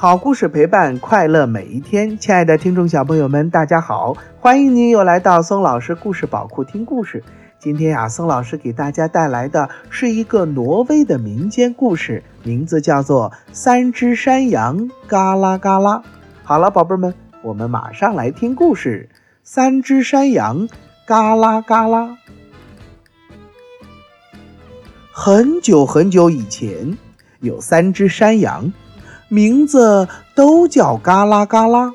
好故事陪伴快乐每一天，亲爱的听众小朋友们，大家好，欢迎您又来到松老师故事宝库听故事。今天呀，松老师给大家带来的是一个挪威的民间故事，名字叫做《三只山羊嘎啦嘎啦》。好了，宝贝们，我们马上来听故事《三只山羊嘎啦嘎啦》。很久很久以前，有三只山羊。名字都叫嘎啦嘎啦，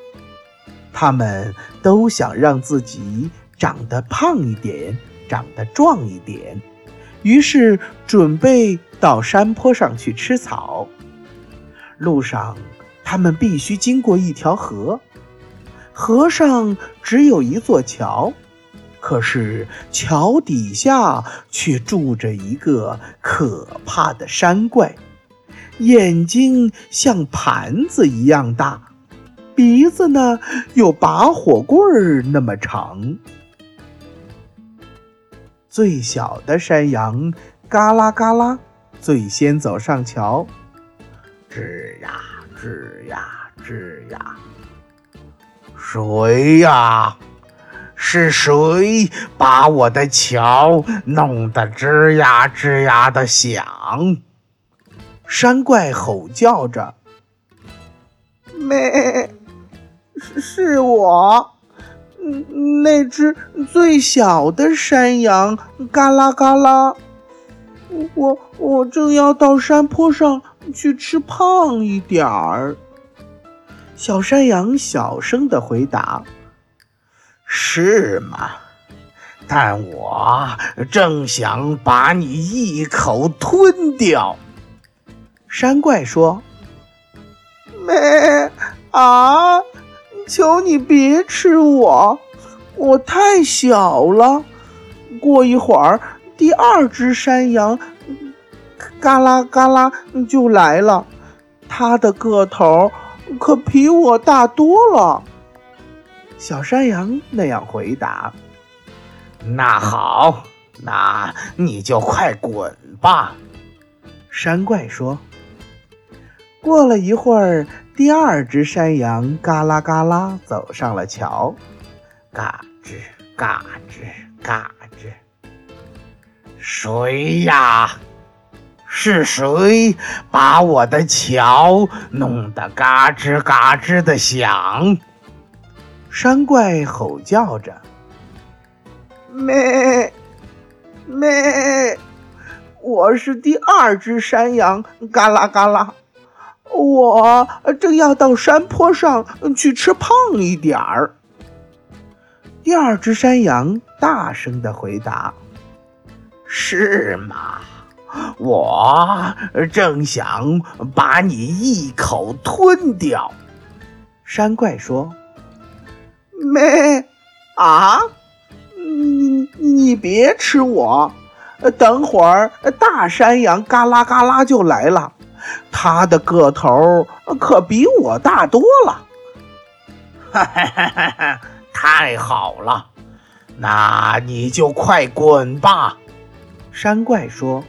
他们都想让自己长得胖一点，长得壮一点，于是准备到山坡上去吃草。路上，他们必须经过一条河，河上只有一座桥，可是桥底下却住着一个可怕的山怪。眼睛像盘子一样大，鼻子呢有拔火棍儿那么长。最小的山羊嘎啦嘎啦，最先走上桥，吱呀吱呀吱呀，谁呀？是谁把我的桥弄得吱呀吱呀的响？山怪吼叫着：“没，是是我，嗯那只最小的山羊，嘎啦嘎啦。我我正要到山坡上去吃胖一点儿。”小山羊小声的回答：“是吗？但我正想把你一口吞掉。”山怪说：“没啊，求你别吃我，我太小了。过一会儿，第二只山羊嘎啦嘎啦就来了，它的个头可比我大多了。”小山羊那样回答：“那好，那你就快滚吧。”山怪说。过了一会儿，第二只山羊嘎啦嘎啦走上了桥，嘎吱嘎吱嘎吱。谁呀？是谁把我的桥弄得嘎吱嘎吱的响？山怪吼叫着：“咩咩，我是第二只山羊，嘎啦嘎啦。”我正要到山坡上去吃胖一点儿。第二只山羊大声的回答：“是吗？我正想把你一口吞掉。”山怪说：“没啊，你你别吃我，等会儿大山羊嘎啦嘎啦就来了。”他的个头可比我大多了，哈哈哈哈哈！太好了，那你就快滚吧。”山怪说。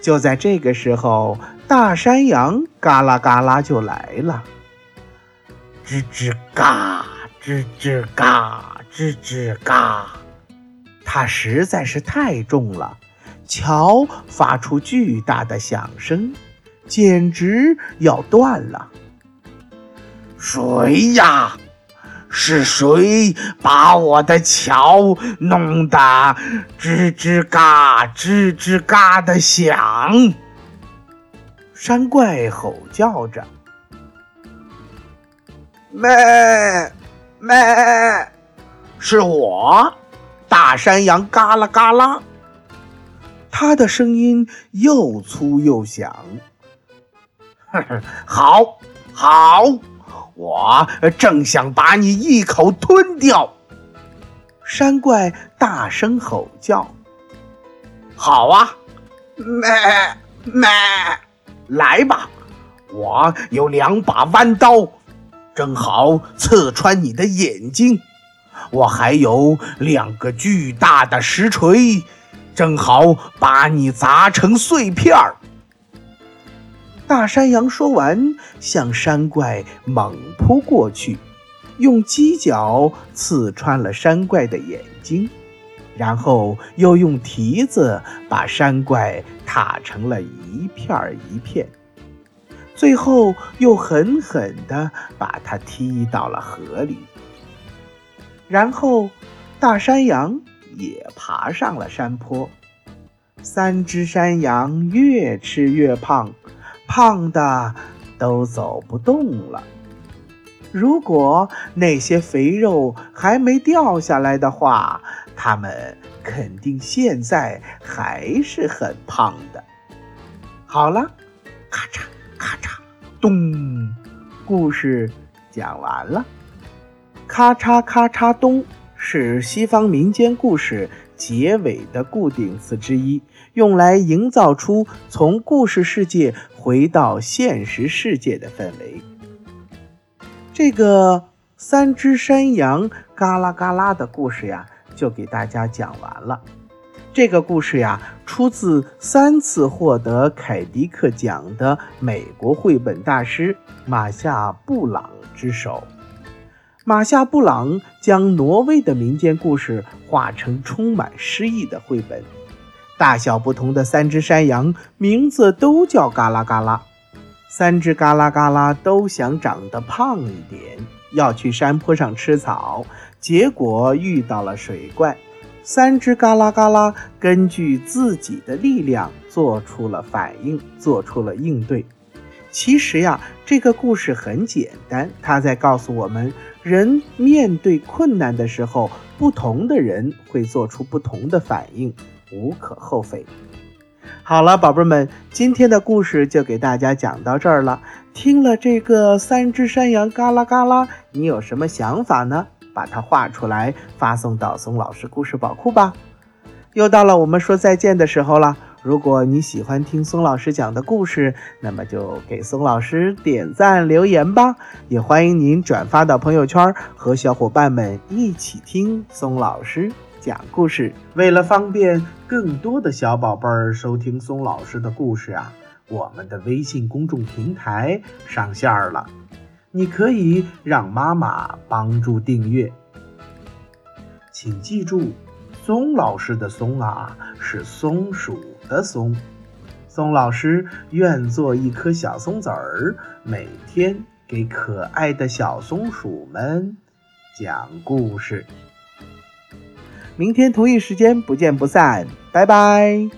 就在这个时候，大山羊嘎啦嘎啦就来了，吱吱嘎，吱吱嘎，吱吱嘎，它实在是太重了，桥发出巨大的响声。简直要断了！谁呀？是谁把我的桥弄得吱吱嘎、吱吱嘎的响？山怪吼叫着：“咩咩，是我！”大山羊嘎啦嘎啦，它的声音又粗又响。好，好，我正想把你一口吞掉。山怪大声吼叫：“好啊，咩咩，来吧，我有两把弯刀，正好刺穿你的眼睛；我还有两个巨大的石锤，正好把你砸成碎片儿。”大山羊说完，向山怪猛扑过去，用犄角刺穿了山怪的眼睛，然后又用蹄子把山怪踏成了一片一片，最后又狠狠地把它踢到了河里。然后，大山羊也爬上了山坡。三只山羊越吃越胖，胖的都走不动了。如果那些肥肉还没掉下来的话，它们肯定现在还是很胖的。好了，咔嚓咔嚓，咚，故事讲完了。咔嚓咔嚓咚是西方民间故事。结尾的固定词之一，用来营造出从故事世界回到现实世界的氛围。这个三只山羊嘎啦嘎啦的故事呀，就给大家讲完了。这个故事呀，出自三次获得凯迪克奖的美国绘本大师马夏布朗之手。马夏布朗将挪威的民间故事画成充满诗意的绘本。大小不同的三只山羊，名字都叫嘎啦嘎啦。三只嘎啦嘎啦都想长得胖一点，要去山坡上吃草，结果遇到了水怪。三只嘎啦嘎啦根据自己的力量做出了反应，做出了应对。其实呀，这个故事很简单，它在告诉我们。人面对困难的时候，不同的人会做出不同的反应，无可厚非。好了，宝贝们，今天的故事就给大家讲到这儿了。听了这个三只山羊嘎啦嘎啦，你有什么想法呢？把它画出来，发送到松老师故事宝库吧。又到了我们说再见的时候了。如果你喜欢听松老师讲的故事，那么就给松老师点赞留言吧。也欢迎您转发到朋友圈，和小伙伴们一起听松老师讲故事。为了方便更多的小宝贝儿收听松老师的故事啊，我们的微信公众平台上线了，你可以让妈妈帮助订阅。请记住，松老师的松啊是松鼠。的松，松老师愿做一颗小松子儿，每天给可爱的小松鼠们讲故事。明天同一时间不见不散，拜拜。